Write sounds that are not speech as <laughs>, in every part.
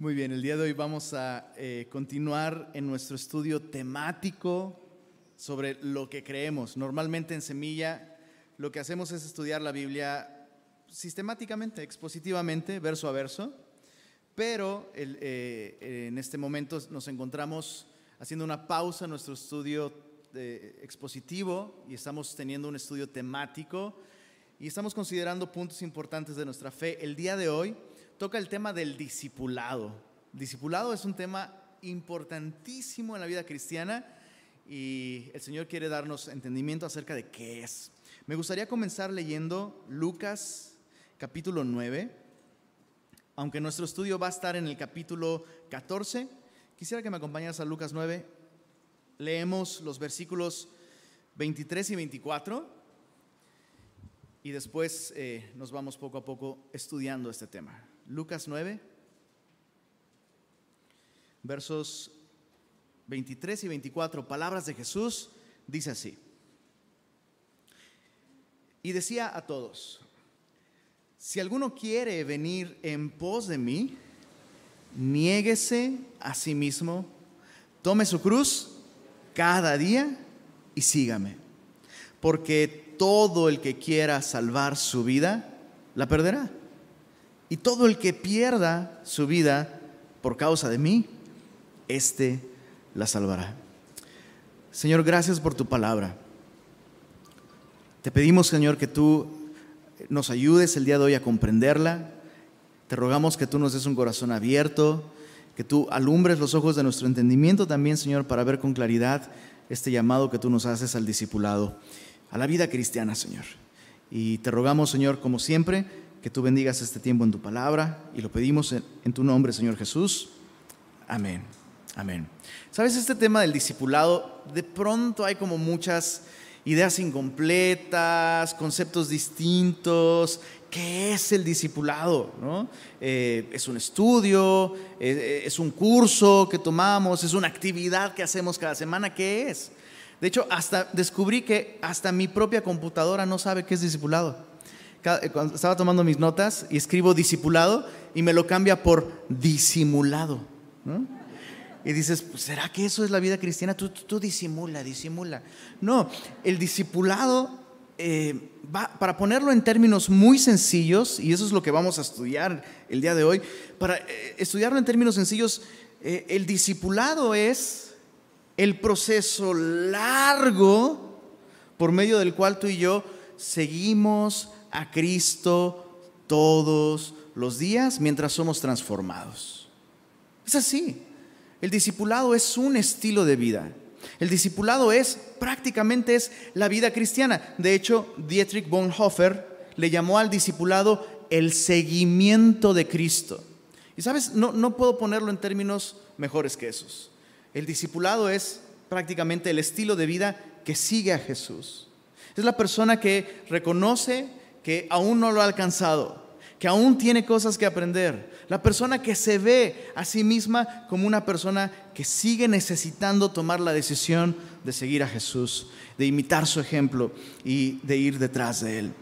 Muy bien, el día de hoy vamos a eh, continuar en nuestro estudio temático sobre lo que creemos. Normalmente en Semilla lo que hacemos es estudiar la Biblia sistemáticamente, expositivamente, verso a verso, pero eh, en este momento nos encontramos haciendo una pausa en nuestro estudio eh, expositivo y estamos teniendo un estudio temático y estamos considerando puntos importantes de nuestra fe. El día de hoy toca el tema del discipulado. Discipulado es un tema importantísimo en la vida cristiana y el Señor quiere darnos entendimiento acerca de qué es. Me gustaría comenzar leyendo Lucas capítulo 9, aunque nuestro estudio va a estar en el capítulo 14. Quisiera que me acompañaras a Lucas 9. Leemos los versículos 23 y 24 y después eh, nos vamos poco a poco estudiando este tema. Lucas 9, versos 23 y 24, palabras de Jesús, dice así. Y decía a todos, si alguno quiere venir en pos de mí, niéguese a sí mismo, tome su cruz cada día y sígame. Porque todo el que quiera salvar su vida, la perderá y todo el que pierda su vida por causa de mí, éste la salvará. Señor, gracias por tu palabra. Te pedimos, Señor, que tú nos ayudes el día de hoy a comprenderla. Te rogamos que tú nos des un corazón abierto, que tú alumbres los ojos de nuestro entendimiento también, Señor, para ver con claridad este llamado que tú nos haces al discipulado, a la vida cristiana, Señor. Y te rogamos, Señor, como siempre, que tú bendigas este tiempo en tu palabra y lo pedimos en, tu nombre, Señor Jesús. Amén. Amén. Sabes, este tema del discipulado, de pronto hay como muchas ideas incompletas, conceptos distintos. ¿Qué es el discipulado? ¿No? Eh, es un estudio, eh, es un curso que tomamos, es una actividad que hacemos cada semana. ¿Qué es? De hecho, hasta descubrí que hasta mi propia computadora no sabe qué es discipulado. Eh, cuando estaba tomando mis notas y escribo discipulado y me lo cambia por disimulado. Y dices, pues, ¿será que eso es la vida cristiana? Tú, tú, disimula, disimula. No, el discipulado, eh, va, para ponerlo en términos muy sencillos, y eso es lo que vamos a estudiar el día de hoy, para eh, estudiarlo en términos sencillos, el discipulado es el proceso largo por medio del cual tú y yo seguimos a Cristo todos los días mientras somos transformados. Es así. El discipulado es un estilo de vida. El discipulado es prácticamente es la vida cristiana. De hecho, Dietrich Bonhoeffer le llamó al discipulado el seguimiento de Cristo. Y sabes, no, no puedo ponerlo en términos mejores que esos. El discipulado es prácticamente el estilo de vida que sigue a Jesús. Es la persona que reconoce que aún no lo ha alcanzado, que aún tiene cosas que aprender. La persona que se ve a sí misma como una persona que sigue necesitando tomar la decisión de seguir a Jesús, de imitar su ejemplo y de ir detrás de él.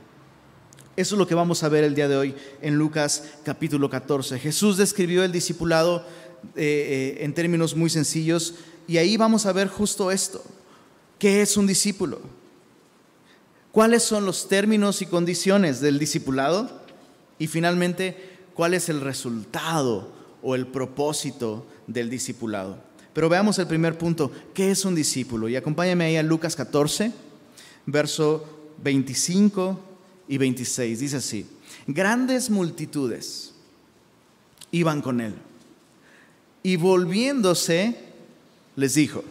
Eso es lo que vamos a ver el día de hoy en Lucas capítulo 14. Jesús describió el discipulado eh, eh, en términos muy sencillos y ahí vamos a ver justo esto. ¿Qué es un discípulo? Cuáles son los términos y condiciones del discipulado y finalmente cuál es el resultado o el propósito del discipulado. Pero veamos el primer punto, ¿qué es un discípulo? Y acompáñame ahí a Lucas 14, verso 25 y 26. Dice así, grandes multitudes iban con él y volviéndose les dijo,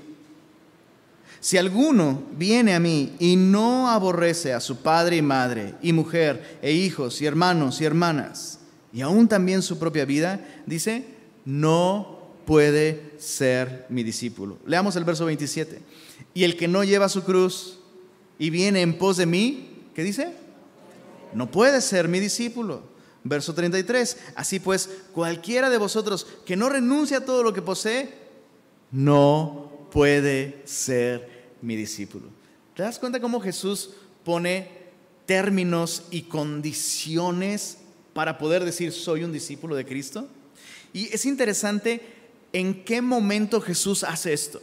si alguno viene a mí y no aborrece a su padre y madre, y mujer, e hijos, y hermanos y hermanas, y aún también su propia vida, dice, no puede ser mi discípulo. Leamos el verso 27. Y el que no lleva su cruz y viene en pos de mí, ¿qué dice? No puede ser mi discípulo. Verso 33. Así pues, cualquiera de vosotros que no renuncia a todo lo que posee, no puede ser mi discípulo. ¿Te das cuenta cómo Jesús pone términos y condiciones para poder decir soy un discípulo de Cristo? Y es interesante en qué momento Jesús hace esto.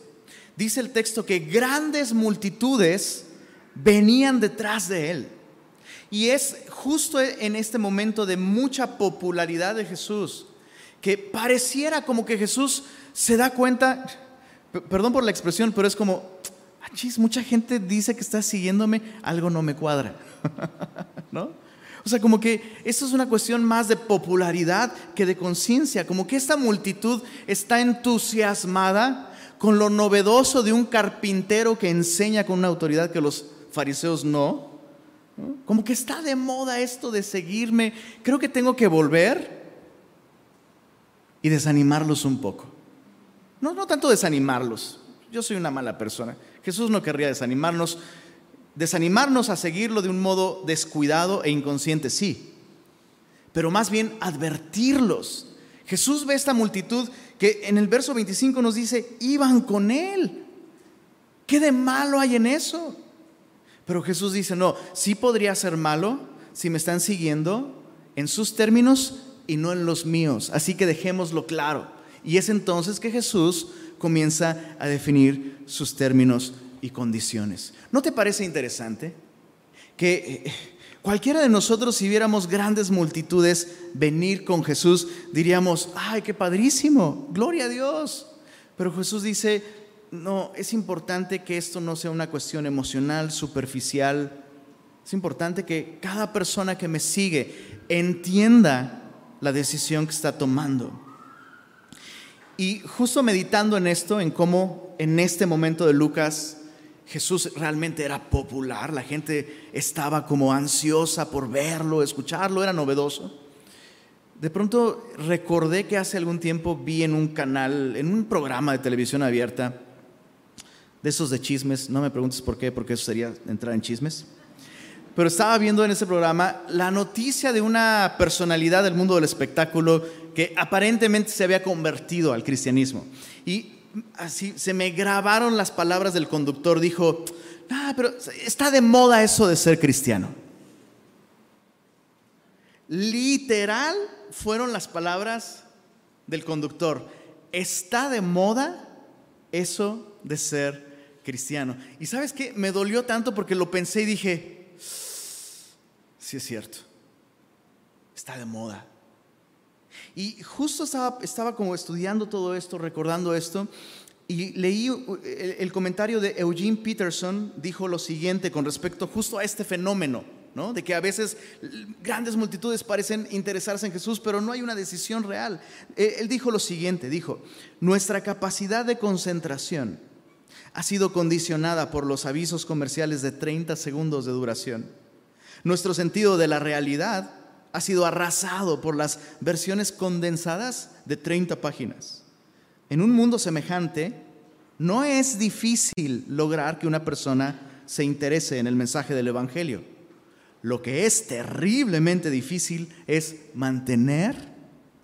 Dice el texto que grandes multitudes venían detrás de él. Y es justo en este momento de mucha popularidad de Jesús que pareciera como que Jesús se da cuenta, perdón por la expresión, pero es como, mucha gente dice que está siguiéndome, algo no me cuadra. <laughs> ¿No? O sea, como que esto es una cuestión más de popularidad que de conciencia, como que esta multitud está entusiasmada con lo novedoso de un carpintero que enseña con una autoridad que los fariseos no. Como que está de moda esto de seguirme. Creo que tengo que volver y desanimarlos un poco. No, no tanto desanimarlos. Yo soy una mala persona. Jesús no querría desanimarnos. Desanimarnos a seguirlo de un modo descuidado e inconsciente, sí. Pero más bien advertirlos. Jesús ve esta multitud que en el verso 25 nos dice, iban con él. ¿Qué de malo hay en eso? Pero Jesús dice, no, sí podría ser malo si me están siguiendo en sus términos y no en los míos. Así que dejémoslo claro. Y es entonces que Jesús comienza a definir sus términos y condiciones. ¿No te parece interesante que eh, cualquiera de nosotros si viéramos grandes multitudes venir con Jesús, diríamos, ay, qué padrísimo, gloria a Dios? Pero Jesús dice, no, es importante que esto no sea una cuestión emocional, superficial. Es importante que cada persona que me sigue entienda la decisión que está tomando. Y justo meditando en esto, en cómo en este momento de Lucas Jesús realmente era popular, la gente estaba como ansiosa por verlo, escucharlo, era novedoso. De pronto recordé que hace algún tiempo vi en un canal, en un programa de televisión abierta, de esos de chismes, no me preguntes por qué, porque eso sería entrar en chismes. Pero estaba viendo en ese programa la noticia de una personalidad del mundo del espectáculo que aparentemente se había convertido al cristianismo. Y así se me grabaron las palabras del conductor. Dijo, ah, pero está de moda eso de ser cristiano. Literal fueron las palabras del conductor. Está de moda eso de ser cristiano. Y sabes qué, me dolió tanto porque lo pensé y dije, sí es cierto, está de moda. Y justo estaba, como estudiando todo esto, recordando esto, y leí el, comentario de Eugene Peterson, dijo lo siguiente con respecto justo a este fenómeno, ¿no? de que a veces grandes multitudes parecen interesarse en Jesús, pero no hay una decisión real. Él dijo lo siguiente, dijo, nuestra capacidad de concentración, ha sido condicionada por los avisos comerciales de 30 segundos de duración. Nuestro sentido de la realidad ha sido arrasado por las versiones condensadas de 30 páginas. En un mundo semejante, no es difícil lograr que una persona se interese en el mensaje del Evangelio. Lo que es terriblemente difícil es mantener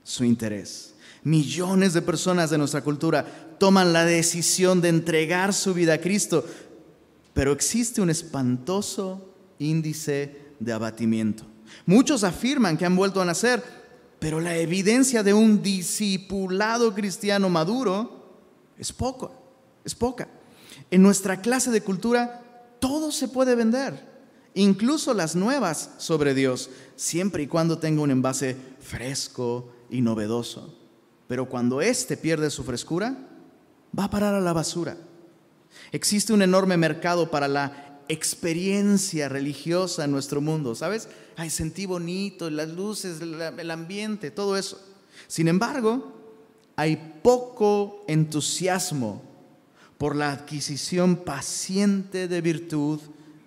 su interés. Millones de personas de nuestra cultura toman la decisión de entregar su vida a Cristo, pero existe un espantoso índice de abatimiento. Muchos afirman que han vuelto a nacer, pero la evidencia de un discipulado cristiano maduro es poco, es poca. En nuestra clase de cultura todo se puede vender, incluso las nuevas sobre Dios, siempre y cuando tenga un envase fresco y novedoso. Pero cuando éste pierde su frescura, va a parar a la basura. Existe un enorme mercado para la experiencia religiosa en nuestro mundo, ¿sabes? Ay, sentí bonito, las luces, el ambiente, todo eso. Sin embargo, hay poco entusiasmo por la adquisición paciente de virtud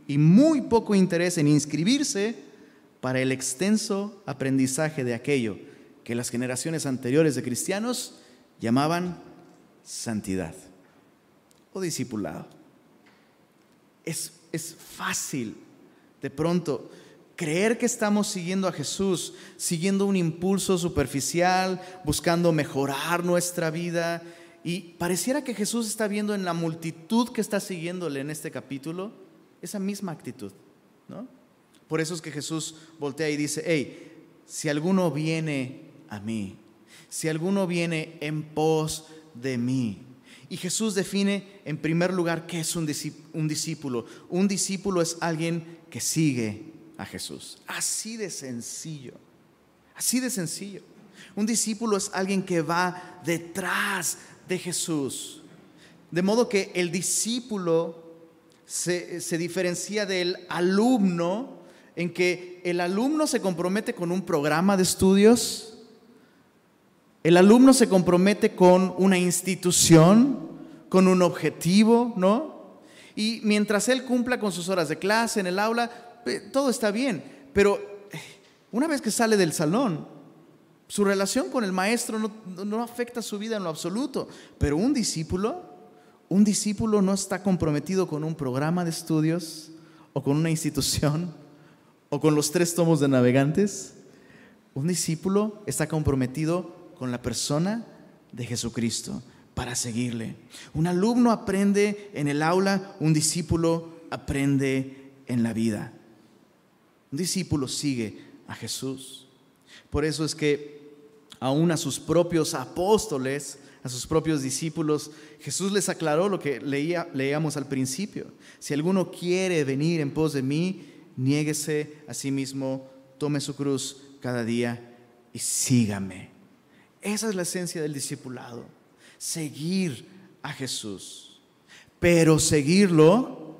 y muy poco interés en inscribirse para el extenso aprendizaje de aquello que las generaciones anteriores de cristianos llamaban santidad o discipulado. Es, es fácil de pronto creer que estamos siguiendo a Jesús, siguiendo un impulso superficial, buscando mejorar nuestra vida. Y pareciera que Jesús está viendo en la multitud que está siguiéndole en este capítulo esa misma actitud. ¿no? Por eso es que Jesús voltea y dice, hey, si alguno viene a mí, si alguno viene en pos de mí. Y Jesús define en primer lugar qué es un discípulo. Un discípulo es alguien que sigue a Jesús. Así de sencillo. Así de sencillo. Un discípulo es alguien que va detrás de Jesús. De modo que el discípulo se, se, diferencia del alumno en que el alumno se compromete con un programa de estudios, el alumno se compromete con una institución, con un objetivo, ¿no? Y mientras él cumpla con sus horas de clase en el aula, eh, todo está bien. Pero eh, una vez que sale del salón, su relación con el maestro no, no afecta su vida en lo absoluto. Pero un discípulo, un discípulo no está comprometido con un programa de estudios o con una institución o con los tres tomos de navegantes. Un discípulo está comprometido con la persona de Jesucristo para seguirle. Un alumno aprende en el aula, un discípulo aprende en la vida. Un discípulo sigue a Jesús. Por eso es que aún a sus propios apóstoles, a sus propios discípulos, Jesús les aclaró lo que leía, leíamos al principio. Si alguno quiere venir en pos de mí, niéguese a sí mismo, tome su cruz cada día y sígame. Esa es la esencia del discipulado, seguir a Jesús, pero seguirlo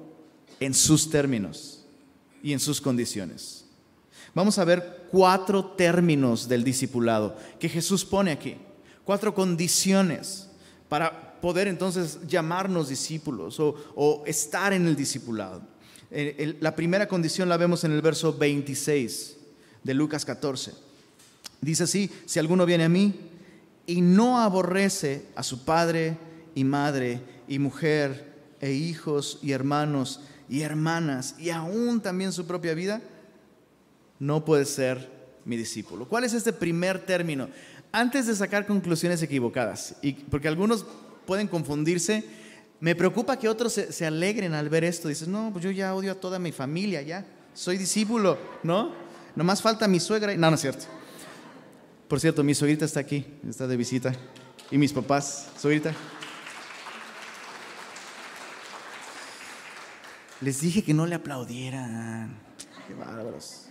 en sus términos y en sus condiciones. Vamos a ver cuatro términos del discipulado que Jesús pone aquí, cuatro condiciones para poder entonces llamarnos discípulos o, estar en el discipulado. La primera condición la vemos en el verso 26 de Lucas 14. Dice así, si alguno viene a mí y no aborrece a su padre y madre y mujer e hijos y hermanos y hermanas y aún también su propia vida, no puede ser mi discípulo. ¿Cuál es este primer término? Antes de sacar conclusiones equivocadas, y porque algunos pueden confundirse, me preocupa que otros se, alegren al ver esto. Dices, no, pues yo ya odio a toda mi familia, ya soy discípulo, ¿no? Nomás falta mi suegra. No, no es cierto. Por cierto, mi suegrita está aquí, está de visita. Y mis papás, suegrita. Les dije que no le aplaudieran. Qué bárbaros.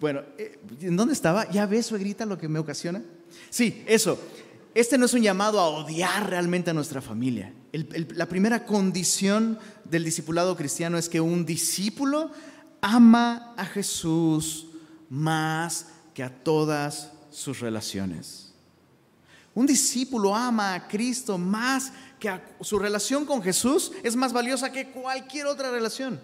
Bueno, eh, ¿en dónde estaba? ¿Ya ves, suegrita, lo que me ocasiona? Sí, eso. Este no es un llamado a odiar realmente a nuestra familia. la primera condición del discipulado cristiano es que un discípulo ama a Jesús más que a todas sus relaciones. Un discípulo ama a Cristo más que a su relación con Jesús es más valiosa que cualquier otra relación.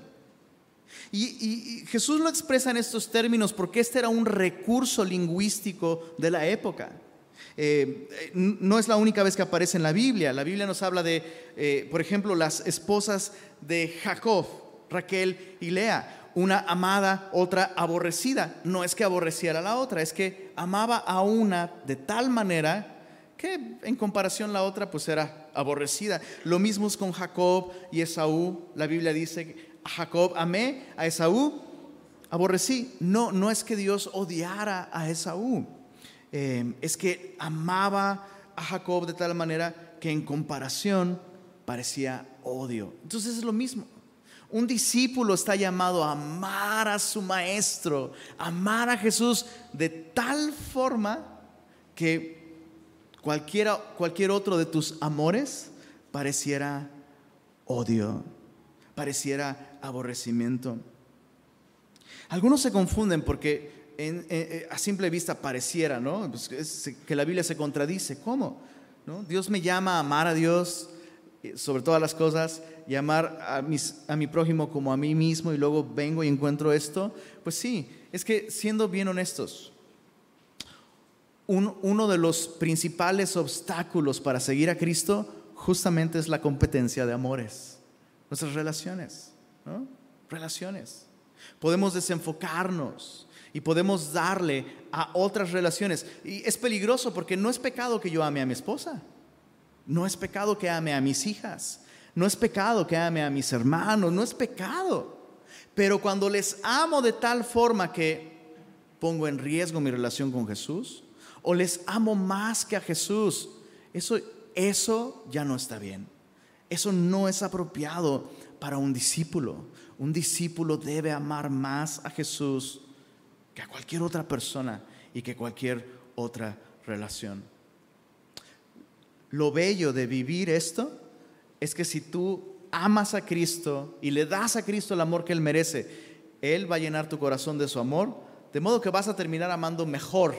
Y, Jesús lo expresa en estos términos porque este era un recurso lingüístico de la época. Eh, no es la única vez que aparece en la Biblia. La Biblia nos habla de, eh, por ejemplo, las esposas de Jacob, Raquel y Lea una amada, otra aborrecida. No es que aborreciera a la otra, es que amaba a una de tal manera que en comparación la otra pues era aborrecida. Lo mismo es con Jacob y Esaú. La Biblia dice, a Jacob amé, a Esaú aborrecí. No, no es que Dios odiara a Esaú, eh, es que amaba a Jacob de tal manera que en comparación parecía odio. Entonces es lo mismo. Un discípulo está llamado a amar a su maestro, amar a Jesús de tal forma que cualquiera, cualquier otro de tus amores pareciera odio, pareciera aborrecimiento. Algunos se confunden porque a simple vista pareciera, ¿no? Pues que la Biblia se contradice. ¿Cómo? ¿No? Dios me llama a amar a Dios eh, sobre todas las cosas llamar a, mis, a mi prójimo como a mí mismo y luego vengo y encuentro esto, pues sí, es que siendo bien honestos, uno de los principales obstáculos para seguir a Cristo justamente es la competencia de amores, nuestras relaciones, ¿no? Relaciones. Podemos desenfocarnos y podemos darle a otras relaciones. Y es peligroso porque no es pecado que yo ame a mi esposa. No es pecado que ame a mis hijas. No es pecado que ame a mis hermanos, no es pecado. Pero cuando les amo de tal forma que pongo en riesgo mi relación con Jesús, o les amo más que a Jesús. Eso, eso ya no está bien. Eso no es apropiado para un discípulo. Un discípulo debe amar más a Jesús que a cualquier otra persona y que cualquier otra relación. Lo bello de vivir esto es que si tú amas a Cristo y le das a Cristo el amor que Él merece, Él va a llenar tu corazón de su amor, de modo que vas a terminar amando mejor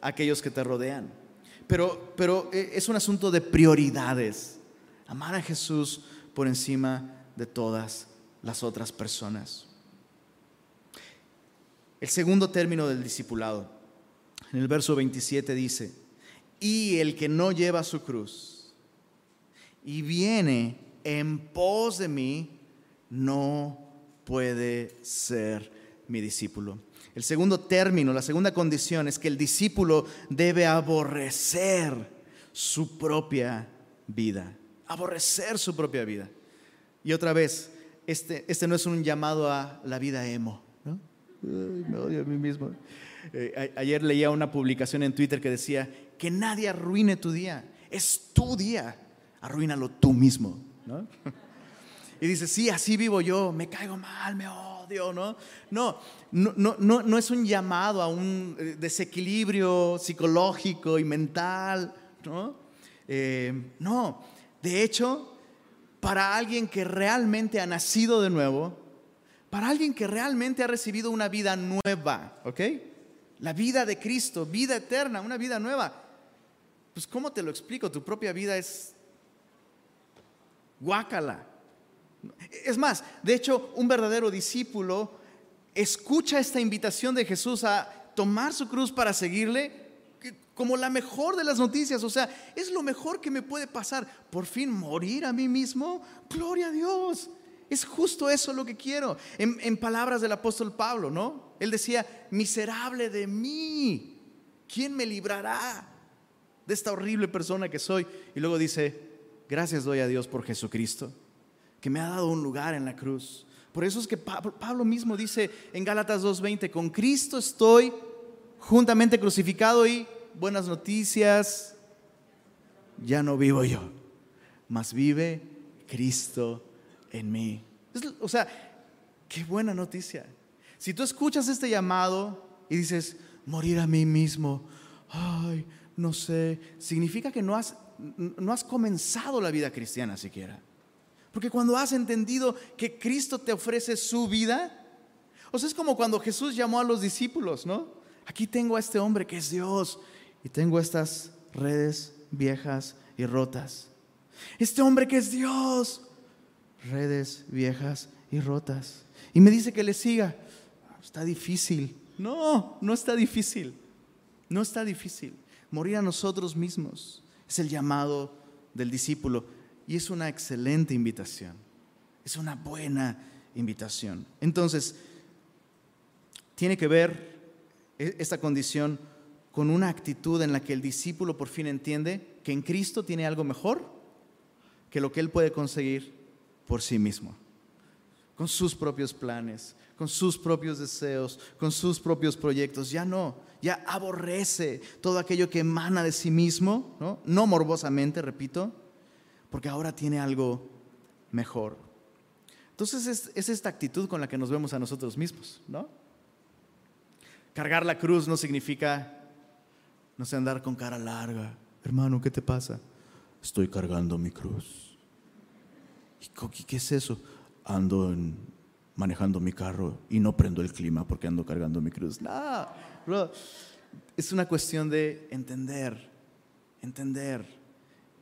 a aquellos que te rodean. Pero, pero eh, es un asunto de prioridades. Amar a Jesús por encima de todas las otras personas. El segundo término del discipulado, en el verso 27 dice, y el que no lleva su cruz y viene en pos de mí, no puede ser mi discípulo. El segundo término, la segunda condición es que el discípulo debe aborrecer su propia vida. Aborrecer su propia vida. Y otra vez, este, este no es un llamado a la vida emo. ¿no? me odio a mí mismo. Eh, ayer leía una publicación en Twitter que decía, que nadie arruine tu día. Es tu día. Arruínalo tú mismo. <laughs> Y dice, sí, así vivo yo, me caigo mal, me odio, ¿no? No, no, no, no es un llamado a un eh, desequilibrio psicológico y mental, ¿no? Eh, no, de hecho, para alguien que realmente ha nacido de nuevo, para alguien que realmente ha recibido una vida nueva, ¿ok? La vida de Cristo, vida eterna, una vida nueva. Pues ¿cómo te lo explico? Tu propia vida es guácala. Es más, de hecho, un verdadero discípulo escucha esta invitación de Jesús a tomar su cruz para seguirle como la mejor de las noticias. O sea, es lo mejor que me puede pasar. Por fin morir a mí mismo. Gloria a Dios. Es justo eso lo que quiero. En, en palabras del apóstol Pablo, ¿no? Él decía, miserable de mí. ¿Quién me librará de esta horrible persona que soy? Y luego dice, Gracias doy a Dios por Jesucristo, que me ha dado un lugar en la cruz. Por eso es que Pablo mismo dice en Gálatas 2.20, con Cristo estoy juntamente crucificado y buenas noticias, ya no vivo yo, mas vive Cristo en mí. O sea, qué buena noticia. Si tú escuchas este llamado y dices, morir a mí mismo, ay, no sé, significa que no has no has comenzado la vida cristiana siquiera. Porque cuando has entendido que Cristo te ofrece su vida, o sea, es como cuando Jesús llamó a los discípulos, ¿no? Aquí tengo a este hombre que es Dios y tengo estas redes viejas y rotas. Este hombre que es Dios, redes viejas y rotas. Y me dice que le siga. Está difícil. No, no está difícil. No está difícil. Morir a nosotros mismos. Es el llamado del discípulo y es una excelente invitación. Es una buena invitación. Entonces, tiene que ver e-, esta condición con una actitud en la que el discípulo por fin entiende que en Cristo tiene algo mejor que lo que él puede conseguir por sí mismo, con sus propios planes, con sus propios deseos, con sus propios proyectos. Ya no, ya aborrece todo aquello que emana de sí mismo, no, no morbosamente, repito, porque ahora tiene algo mejor. Entonces es, es, esta actitud con la que nos vemos a nosotros mismos, ¿no? Cargar la cruz no significa, no sé, andar con cara larga. Hermano, ¿qué te pasa? Estoy cargando mi cruz. ¿Y qué es eso? Ando en manejando mi carro y no prendo el clima porque ando cargando mi cruz. No, Es una cuestión de entender, entender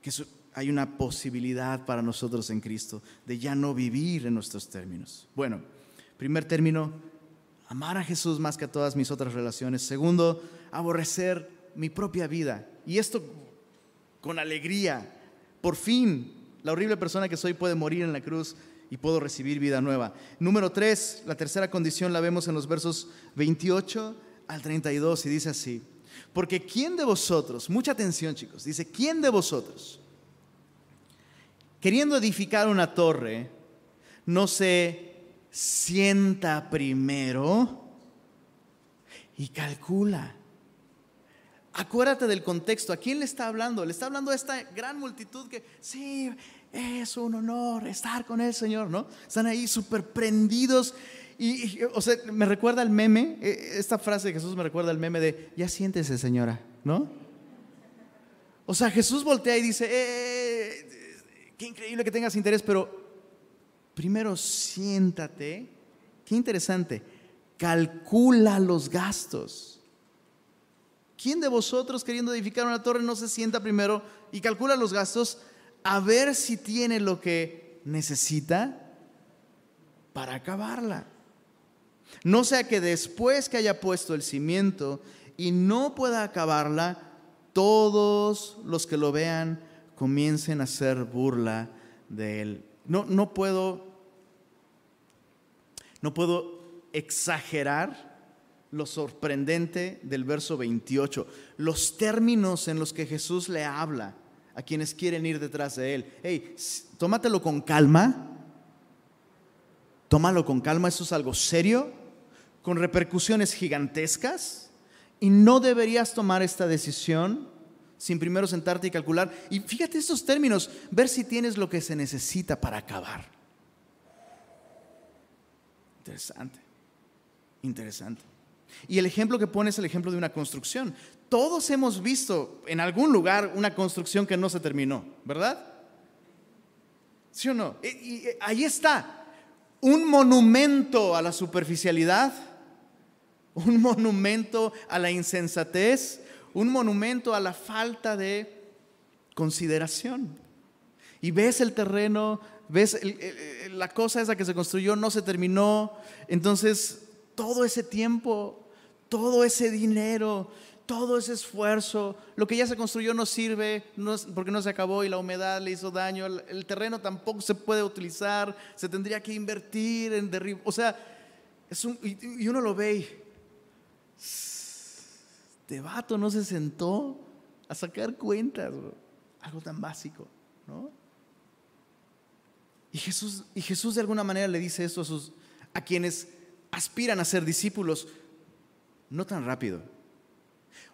que hay una posibilidad para nosotros en Cristo de ya no vivir en nuestros términos. Bueno, primer término, amar a Jesús más que a todas mis otras relaciones. Segundo, aborrecer mi propia vida. Y esto con alegría. Por fin, la horrible persona que soy puede morir en la cruz y puedo recibir vida nueva. Número tres, la tercera condición la vemos en los versos 28 al 32 y dice así, porque ¿quién de vosotros, mucha atención chicos, dice, ¿quién de vosotros, queriendo edificar una torre, no se sienta primero y calcula acuérdate del contexto. ¿A quién le está hablando? Le está hablando a esta gran multitud que, sí, es un honor estar con el Señor, ¿no? Están ahí súper prendidos. Y, o sea, me recuerda el meme, eh, esta frase de Jesús me recuerda el meme de, ya siéntese señora, ¿no? O sea, Jesús voltea y dice, eh, qué increíble que tengas interés, pero primero siéntate, qué interesante, calcula los gastos. ¿Quién de vosotros queriendo edificar una torre no se sienta primero y calcula los gastos a ver si tiene lo que necesita para acabarla? No sea que después que haya puesto el cimiento y no pueda acabarla, todos los que lo vean comiencen a hacer burla de él. No, no puedo, no puedo exagerar lo sorprendente del verso 28, los términos en los que Jesús le habla a quienes quieren ir detrás de él. Hey, tómatelo con calma, tómalo con calma, eso es algo serio, con repercusiones gigantescas, y no deberías tomar esta decisión sin primero sentarte y calcular. Y fíjate estos términos, ver si tienes lo que se necesita para acabar. Interesante, interesante. Y el ejemplo que pone es el ejemplo de una construcción. Todos hemos visto en algún lugar una construcción que no se terminó, ¿verdad? ¿Sí o no? Y, ahí está, un monumento a la superficialidad, un monumento a la insensatez, un monumento a la falta de consideración. Y ves el terreno, ves la cosa esa que se construyó, no se terminó, entonces todo ese tiempo todo ese dinero, todo ese esfuerzo, lo que ya se construyó no sirve porque no se acabó y la humedad le hizo daño, el, terreno tampoco se puede utilizar, se tendría que invertir en derribo. O sea, y, uno lo ve y, este vato no se sentó a sacar cuentas, algo tan básico, ¿no? Y Jesús, y Jesús de alguna manera le dice esto a, sus, a quienes aspiran a ser discípulos no tan rápido.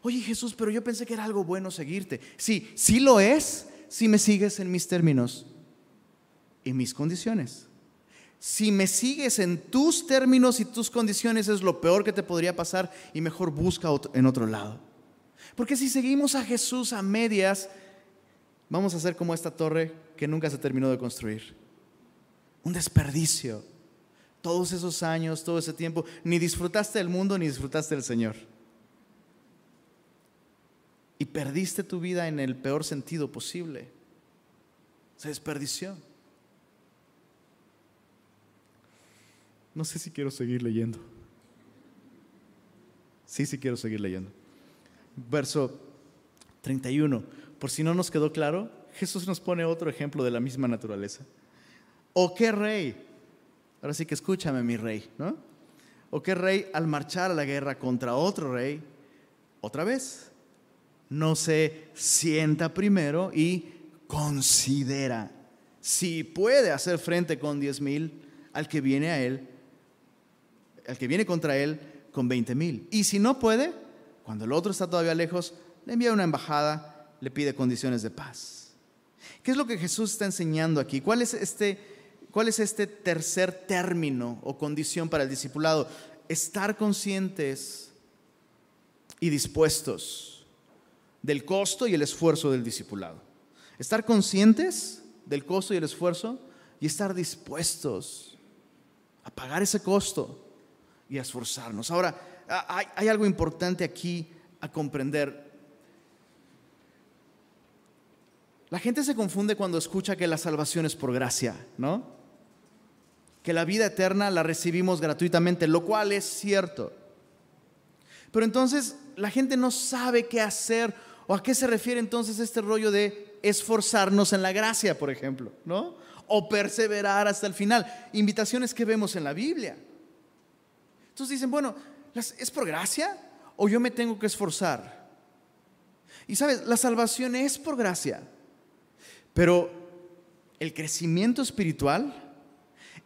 Oye Jesús, pero yo pensé que era algo bueno seguirte. Sí, sí lo es si me sigues en mis términos y mis condiciones. Si me sigues en tus términos y tus condiciones es lo peor que te podría pasar y mejor busca en otro lado. Porque si seguimos a Jesús a medias, vamos a ser como esta torre que nunca se terminó de construir. Un desperdicio todos esos años, todo ese tiempo, ni disfrutaste del mundo ni disfrutaste del Señor. Y perdiste tu vida en el peor sentido posible. Se desperdició. No sé si quiero seguir leyendo. Sí, sí quiero seguir leyendo. Verso 31. Por si no nos quedó claro, Jesús nos pone otro ejemplo de la misma naturaleza. ¿O qué rey? Ahora sí que escúchame, mi rey, ¿no? ¿O qué rey al marchar a la guerra contra otro rey, otra vez, no se sienta primero y considera si puede hacer frente con diez mil al que viene a él, al que viene contra él con veinte mil? Y si no puede, cuando el otro está todavía lejos, le envía una embajada, le pide condiciones de paz. ¿Qué es lo que Jesús está enseñando aquí? ¿Cuál es este ¿Cuál es este tercer término o condición para el discipulado? Estar conscientes y dispuestos del costo y el esfuerzo del discipulado. Estar conscientes del costo y el esfuerzo y estar dispuestos a pagar ese costo y a esforzarnos. Ahora, hay, hay algo importante aquí a comprender. La gente se confunde cuando escucha que la salvación es por gracia, ¿no? que la vida eterna la recibimos gratuitamente, lo cual es cierto. Pero entonces la gente no sabe qué hacer o a qué se refiere entonces este rollo de esforzarnos en la gracia, por ejemplo, ¿no? O perseverar hasta el final. Invitaciones que vemos en la Biblia. Entonces dicen, bueno, ¿es por gracia o yo me tengo que esforzar? Y sabes, la salvación es por gracia, pero el crecimiento espiritual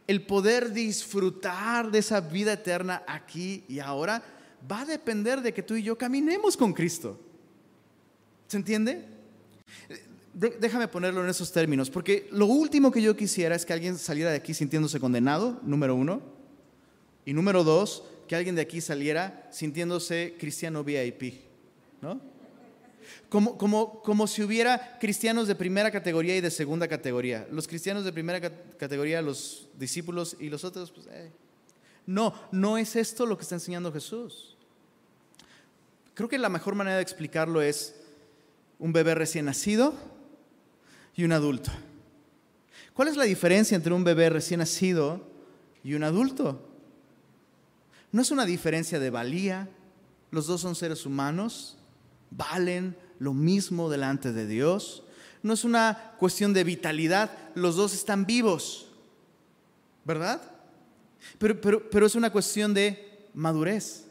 el poder disfrutar de esa vida eterna aquí y ahora va a depender de que tú y yo caminemos con Cristo. ¿Se entiende? déjame ponerlo en esos términos, porque lo último que yo quisiera es que alguien saliera de aquí sintiéndose condenado, número uno, y número dos, que alguien de aquí saliera sintiéndose cristiano VIP, ¿no? Como, como, como si hubiera cristianos de primera categoría y de segunda categoría. Los cristianos de primera categoría, los discípulos y los otros, pues, eh. no, no es esto lo que está enseñando Jesús. Creo que la mejor manera de explicarlo es un bebé recién nacido y un adulto. ¿Cuál es la diferencia entre un bebé recién nacido y un adulto? No es una diferencia de valía, los dos son seres humanos, valen lo mismo delante de Dios. No es una cuestión de vitalidad, los dos están vivos, ¿verdad? Pero, pero, es una cuestión de madurez.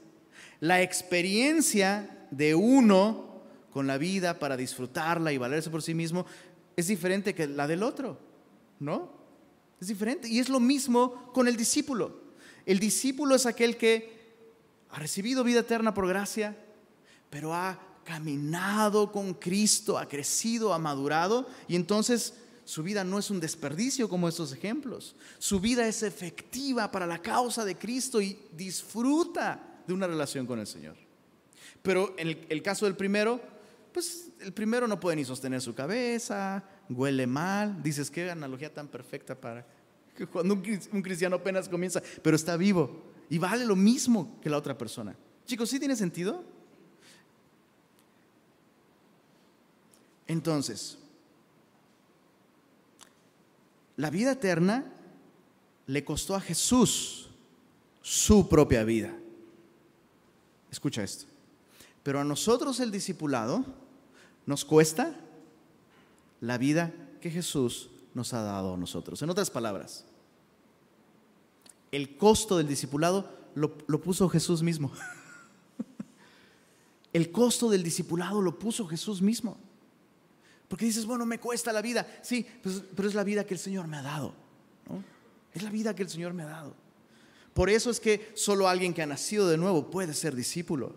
La experiencia de uno con la vida para disfrutarla y valerse por sí mismo es diferente que la del otro, ¿no? Es diferente. Y es lo mismo con el discípulo. El discípulo es aquel que ha recibido vida eterna por gracia, pero ha caminado con Cristo, ha crecido, ha madurado, y entonces su vida no es un desperdicio como estos ejemplos. Su vida es efectiva para la causa de Cristo y disfruta de una relación con el Señor. Pero en el, caso del primero, pues el primero no puede ni sostener su cabeza, huele mal. Dices, qué analogía tan perfecta para cuando un cristiano apenas comienza, pero está vivo y vale lo mismo que la otra persona. Chicos, ¿sí tiene sentido? Entonces, la vida eterna le costó a Jesús su propia vida. Escucha esto. Pero a nosotros el discipulado nos cuesta la vida que Jesús nos ha dado a nosotros. En otras palabras, el costo del discipulado lo, puso Jesús mismo. <laughs> el costo del discipulado lo puso Jesús mismo. Porque dices, bueno, me cuesta la vida. Sí, pues, pero es la vida que el Señor me ha dado. Es la vida que el Señor me ha dado. Por eso es que solo alguien que ha nacido de nuevo puede ser discípulo.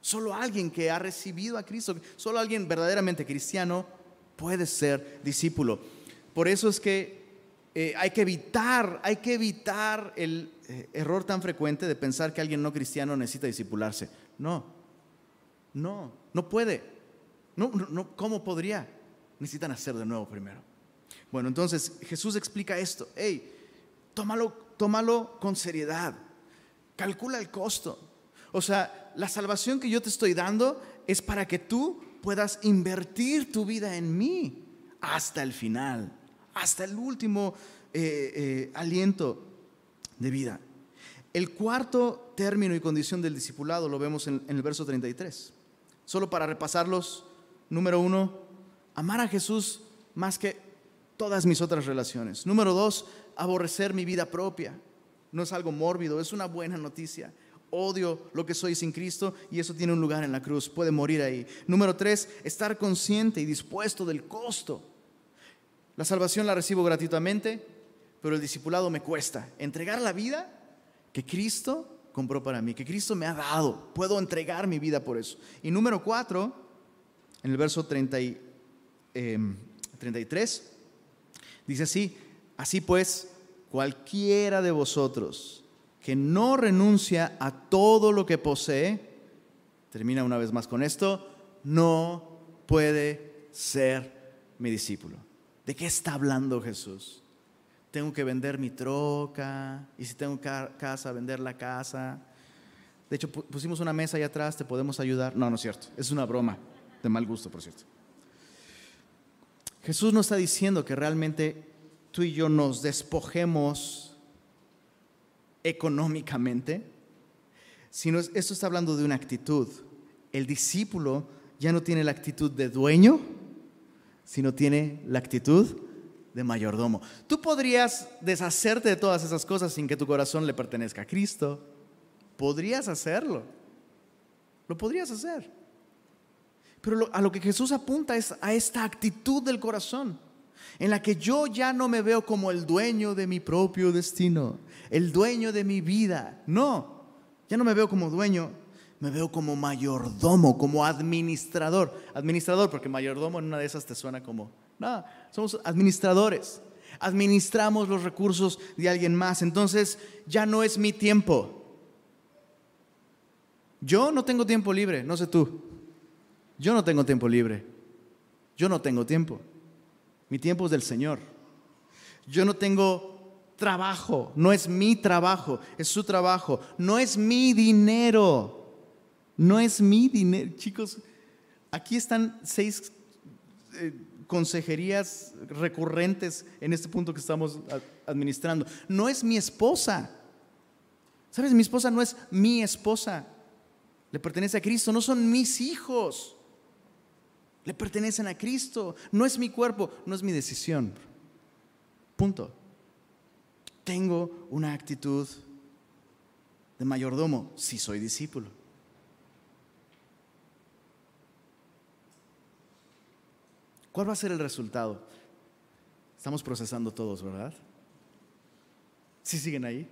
Solo alguien que ha recibido a Cristo, solo alguien verdaderamente cristiano puede ser discípulo. Por eso es que eh, hay que evitar, hay que evitar el eh, error tan frecuente de pensar que alguien no cristiano necesita discipularse. No, no, no puede. No, no, ¿Cómo podría? necesitan hacer de nuevo primero. Bueno, entonces Jesús explica esto. Hey, tómalo, tómalo con seriedad. Calcula el costo. O sea, la salvación que yo te estoy dando es para que tú puedas invertir tu vida en mí hasta el final, hasta el último eh, eh, aliento de vida. El cuarto término y condición del discipulado lo vemos en, el verso 33. Solo para repasarlos, número uno, amar a Jesús más que todas mis otras relaciones. Número dos, aborrecer mi vida propia. No es algo mórbido, es una buena noticia. Odio lo que soy sin Cristo y eso tiene un lugar en la cruz, puede morir ahí. Número tres, estar consciente y dispuesto del costo. La salvación la recibo gratuitamente, pero el discipulado me cuesta. Entregar la vida que Cristo compró para mí, que Cristo me ha dado. Puedo entregar mi vida por eso. Y número cuatro, en el verso 30 33, em, dice así, así pues, cualquiera de vosotros que no renuncia a todo lo que posee, termina una vez más con esto, no puede ser mi discípulo. ¿De qué está hablando Jesús? Tengo que vender mi troca, y si tengo casa, vender la casa. De hecho, pusimos una mesa ahí atrás, te podemos ayudar. No, no es cierto, es una broma, de mal gusto, por cierto. Jesús no está diciendo que realmente tú y yo nos despojemos económicamente, sino esto está hablando de una actitud. El discípulo ya no tiene la actitud de dueño, sino tiene la actitud de mayordomo. Tú podrías deshacerte de todas esas cosas sin que tu corazón le pertenezca a Cristo. Podrías hacerlo. Lo podrías hacer. Pero a lo que Jesús apunta es a esta actitud del corazón, en la que yo ya no me veo como el dueño de mi propio destino, el dueño de mi vida. No, ya no me veo como dueño, Me veo como mayordomo, como administrador. Administrador, porque mayordomo en una de esas te suena como, no, somos administradores. Administramos los recursos de alguien más. Entonces ya no es mi tiempo. Yo no tengo tiempo libre, no sé tú. Yo no tengo tiempo libre. Yo no tengo tiempo. Mi tiempo es del Señor. Yo no tengo trabajo, no es mi trabajo, es su trabajo, no es mi dinero, no es mi dinero. Chicos, aquí están seis eh, consejerías recurrentes en este punto que estamos administrando. No es mi esposa. ¿Sabes? Mi esposa no es mi esposa. Le pertenece a Cristo, no son mis hijos. Le pertenecen a Cristo. No es mi cuerpo, no es mi decisión. Punto tengo una actitud de mayordomo si soy discípulo. ¿Cuál va a ser el resultado? Estamos procesando todos, ¿verdad? ¿Sí siguen ahí?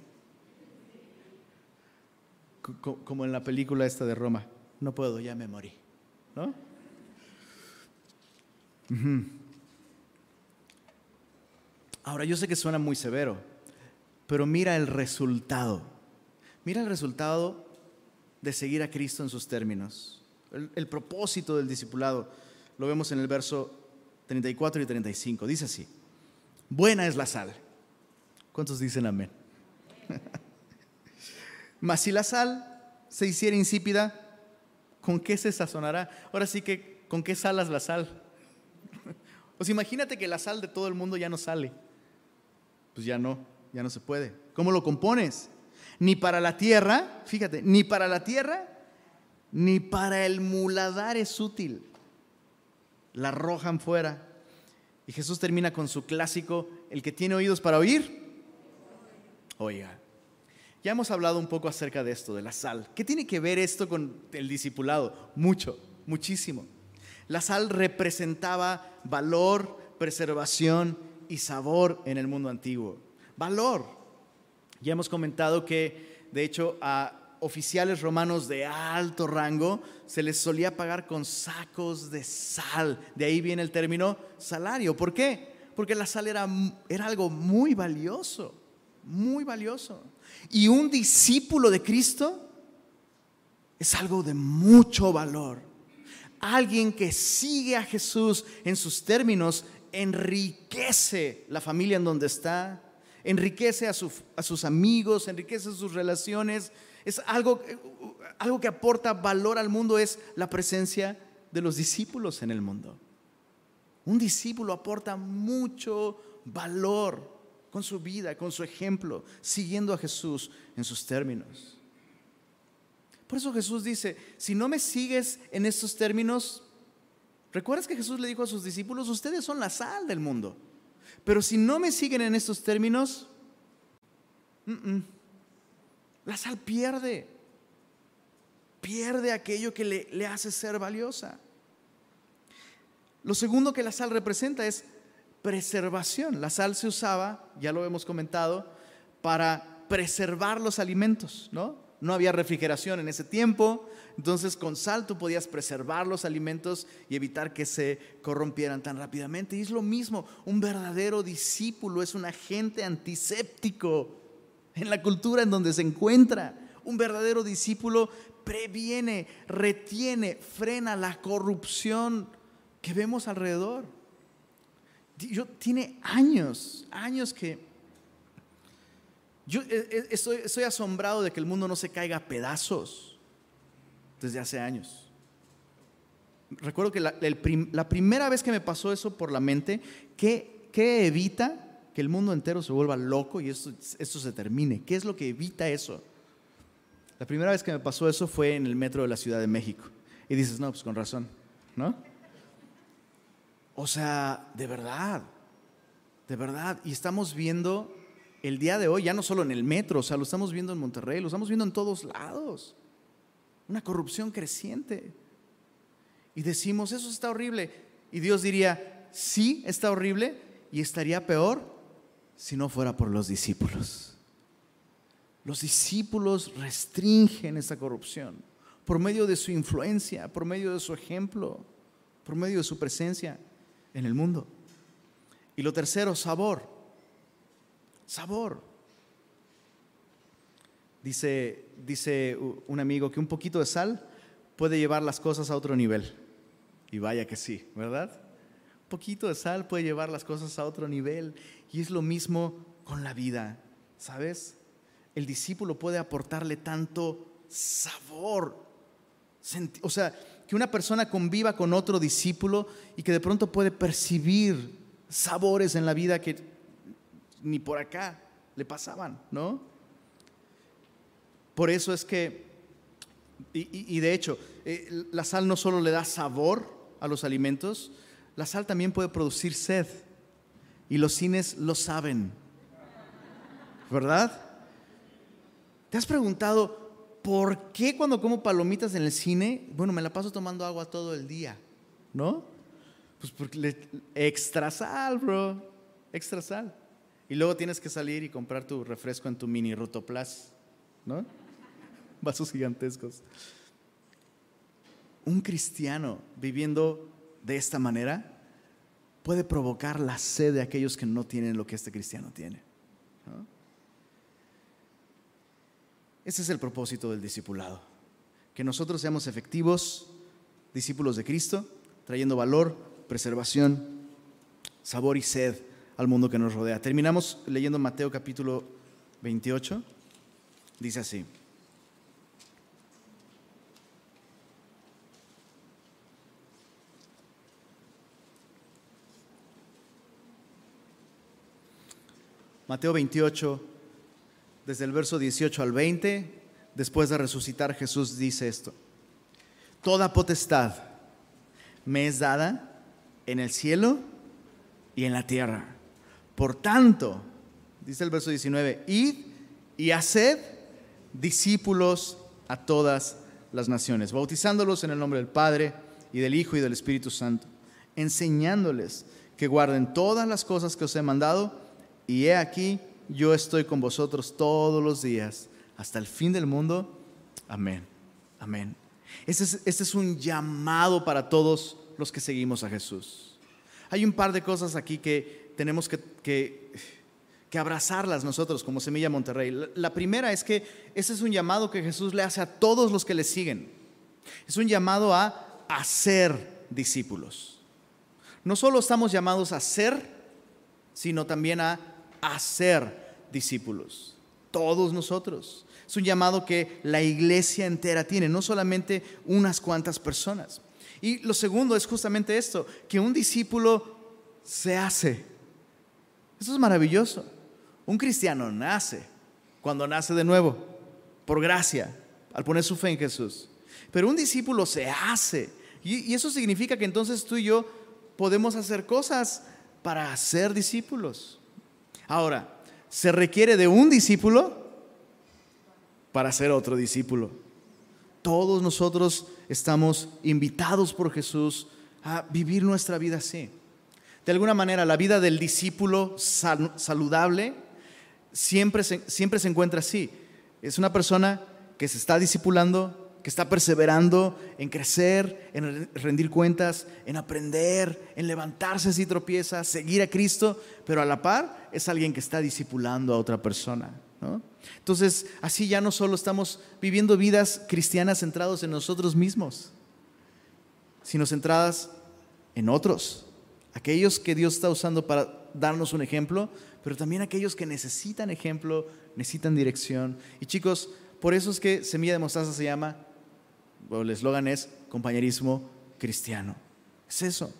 Como en la película esta de Roma. No puedo, ya me morí. ¿No? Ahora, yo sé que suena muy severo, pero mira el resultado. Mira el resultado de seguir a Cristo en sus términos. El, propósito del discipulado lo vemos en el verso 34 y 35. Dice así, buena es la sal. ¿Cuántos dicen amén? <laughs> Mas si la sal se hiciera insípida, ¿con qué se sazonará? Ahora sí que, ¿con qué salas la sal? Pues imagínate que la sal de todo el mundo ya no sale. Pues ya no ya no se puede. ¿Cómo lo compones? Ni para la tierra, fíjate, ni para la tierra, ni para el muladar es útil. La arrojan fuera. Y Jesús termina con su clásico, el que tiene oídos para oír, oiga. Ya hemos hablado un poco acerca de esto, de la sal. ¿Qué tiene que ver esto con el discipulado? Mucho, muchísimo. La sal representaba valor, preservación y sabor en el mundo antiguo valor. Ya hemos comentado que, de hecho, a oficiales romanos de alto rango se les solía pagar con sacos de sal. De ahí viene el término salario. ¿Por qué? Porque la sal era, era algo muy valioso, muy valioso. Y un discípulo de Cristo es algo de mucho valor. Alguien que sigue a Jesús en sus términos enriquece la familia en donde está, enriquece a, sus amigos, enriquece sus relaciones. Es algo, algo que aporta valor al mundo, es la presencia de los discípulos en el mundo. Un discípulo aporta mucho valor con su vida, con su ejemplo, siguiendo a Jesús en sus términos. Por eso Jesús dice, si no me sigues en estos términos, ¿recuerdas que Jesús le dijo a sus discípulos, ustedes son la sal del mundo? Pero si no me siguen en estos términos, la sal pierde. Pierde aquello que le, hace ser valiosa. Lo segundo que la sal representa es preservación. La sal se usaba, ya lo hemos comentado, para preservar los alimentos, ¿no? No había refrigeración en ese tiempo, entonces con sal tú podías preservar los alimentos y evitar que se corrompieran tan rápidamente. Y es lo mismo, un verdadero discípulo es un agente antiséptico en la cultura en donde se encuentra. Un verdadero discípulo previene, retiene, frena la corrupción que vemos alrededor. Yo, tiene años, años que yo eh, eh, estoy, estoy asombrado de que el mundo no se caiga a pedazos desde hace años. Recuerdo que la, primera vez que me pasó eso por la mente, ¿qué, evita que el mundo entero se vuelva loco y esto, esto se termine? ¿Qué es lo que evita eso? La primera vez que me pasó eso fue en el metro de la Ciudad de México. Y dices, no, pues con razón, ¿no? O sea, de verdad, de verdad. Y estamos viendo el día de hoy, ya no solo en el metro, o sea, lo estamos viendo en Monterrey, lo estamos viendo en todos lados una corrupción creciente. Y decimos, eso está horrible. Y Dios diría, sí, está horrible y estaría peor si no fuera por los discípulos. Los discípulos restringen esa corrupción, por medio de su influencia, por medio de su ejemplo, por medio de su presencia en el mundo. Y lo tercero, sabor. Sabor. Dice, dice un amigo que un poquito de sal puede llevar las cosas a otro nivel. Y vaya que sí, ¿verdad? Un poquito de sal puede llevar las cosas a otro nivel. Y es lo mismo con la vida, ¿sabes? El discípulo puede aportarle tanto sabor. O sea, que una persona conviva con otro discípulo y que de pronto puede percibir sabores en la vida que ni por acá le pasaban, ¿no? Por eso es que, y, de hecho, eh, la sal no solo le da sabor a los alimentos, la sal también puede producir sed. Y los cines lo saben, ¿verdad? ¿Te has preguntado por qué cuando como palomitas en el cine, bueno, me la paso tomando agua todo el día, ¿no? Pues porque extra sal, bro, extra sal. Y luego tienes que salir y comprar tu refresco en tu mini Rotoplas, ¿no? <laughs> Vasos gigantescos. Un cristiano viviendo de esta manera puede provocar la sed de aquellos que no tienen lo que este cristiano tiene. Ese es el propósito del discipulado. Que nosotros seamos efectivos discípulos de Cristo, trayendo valor, preservación, sabor y sed al mundo que nos rodea. Terminamos leyendo Mateo capítulo 28. Dice así. Mateo 28, desde el verso 18 al 20, después de resucitar, Jesús dice esto. Toda potestad me es dada en el cielo y en la tierra. Por tanto, dice el verso 19, id y haced discípulos a todas las naciones, bautizándolos en el nombre del Padre y del Hijo y del Espíritu Santo, enseñándoles que guarden todas las cosas que os he mandado y he aquí, yo estoy con vosotros todos los días hasta el fin del mundo. Amén. Amén. Este es, este es un llamado para todos los que seguimos a Jesús. Hay un par de cosas aquí que tenemos que, que, abrazarlas nosotros como Semilla Monterrey. La, la primera es que ese es un llamado que Jesús le hace a todos los que le siguen. Es un llamado a hacer discípulos. No solo estamos llamados a ser, sino también a hacer discípulos. Todos nosotros. Es un llamado que la iglesia entera tiene, no solamente unas cuantas personas. Y lo segundo es justamente esto, que un discípulo se hace. Eso es maravilloso. Un cristiano nace cuando nace de nuevo, por gracia, al poner su fe en Jesús. Pero un discípulo se hace. Y, eso significa que entonces tú y yo podemos hacer cosas para ser discípulos. Ahora, se requiere de un discípulo para ser otro discípulo. Todos nosotros estamos invitados por Jesús a vivir nuestra vida así. De alguna manera, la vida del discípulo saludable siempre se, siempre se encuentra así. Es una persona que se está discipulando, que está perseverando en crecer, en rendir cuentas, en aprender, en levantarse si tropieza, seguir a Cristo, pero a la par es alguien que está discipulando a otra persona. Entonces, así ya no solo estamos viviendo vidas cristianas centradas en nosotros mismos, sino centradas en otros, aquellos que Dios está usando para darnos un ejemplo, pero también aquellos que necesitan ejemplo, necesitan dirección. Y chicos, por eso es que Semilla de Mostaza se llama el eslogan es compañerismo cristiano. Es eso.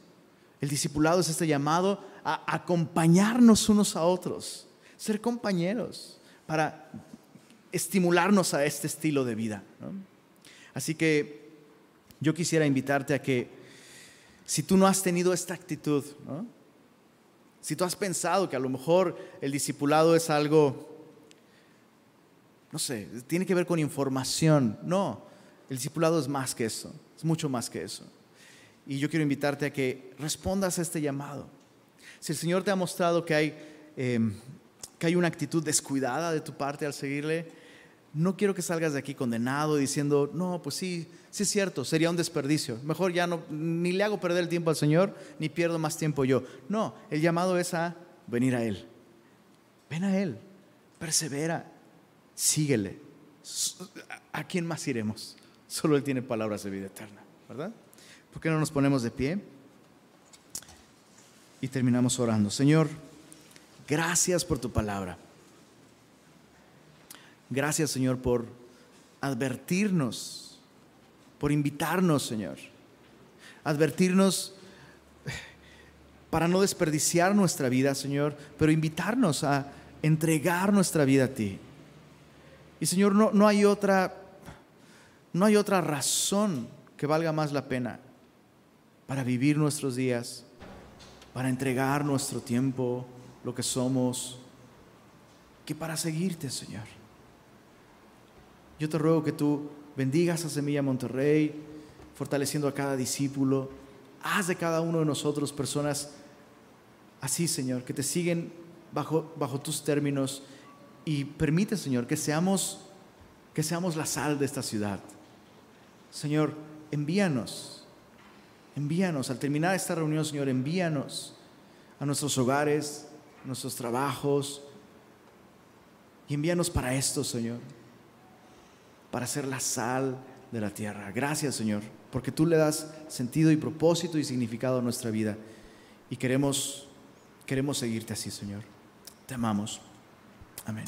El discipulado es este llamado a acompañarnos unos a otros, ser compañeros para estimularnos a este estilo de vida. Así que yo quisiera invitarte a que si tú no has tenido esta actitud, si tú has pensado que a lo mejor el discipulado es algo, no sé, tiene que ver con información, no, el discipulado es más que eso, es mucho más que eso. Y yo quiero invitarte a que respondas a este llamado. Si el Señor te ha mostrado que hay, em, que hay una actitud descuidada de tu parte al seguirle, no quiero que salgas de aquí condenado diciendo, no, pues sí, sí es cierto, sería un desperdicio. Mejor ya no, ni le hago perder el tiempo al Señor, ni pierdo más tiempo yo. No, el llamado es a venir a Él. Ven a Él, persevera, síguele. ¿A quién más iremos? Solo Él tiene palabras de vida eterna, ¿verdad? ¿Por qué no nos ponemos de pie? Y terminamos orando. Señor, gracias por tu palabra. Gracias, Señor, por advertirnos, por invitarnos, Señor. Advertirnos para no desperdiciar nuestra vida, Señor, pero invitarnos a entregar nuestra vida a ti. Y Señor, no, no hay otra no hay otra razón que valga más la pena para vivir nuestros días, para entregar nuestro tiempo, lo que somos, que para seguirte, Señor. Yo te ruego que tú bendigas a Semilla Monterrey, fortaleciendo a cada discípulo. Haz de cada uno de nosotros personas así, Señor, que te siguen bajo, bajo tus términos y permite, Señor, que seamos, que seamos la sal de esta ciudad. Señor, envíanos, envíanos. Al terminar esta reunión, Señor, envíanos a nuestros hogares, nuestros trabajos, y envíanos para esto, Señor para ser la sal de la tierra. Gracias, Señor, porque tú le das sentido y propósito y significado a nuestra vida. Y queremos, queremos seguirte así, Señor. Te amamos. Amén.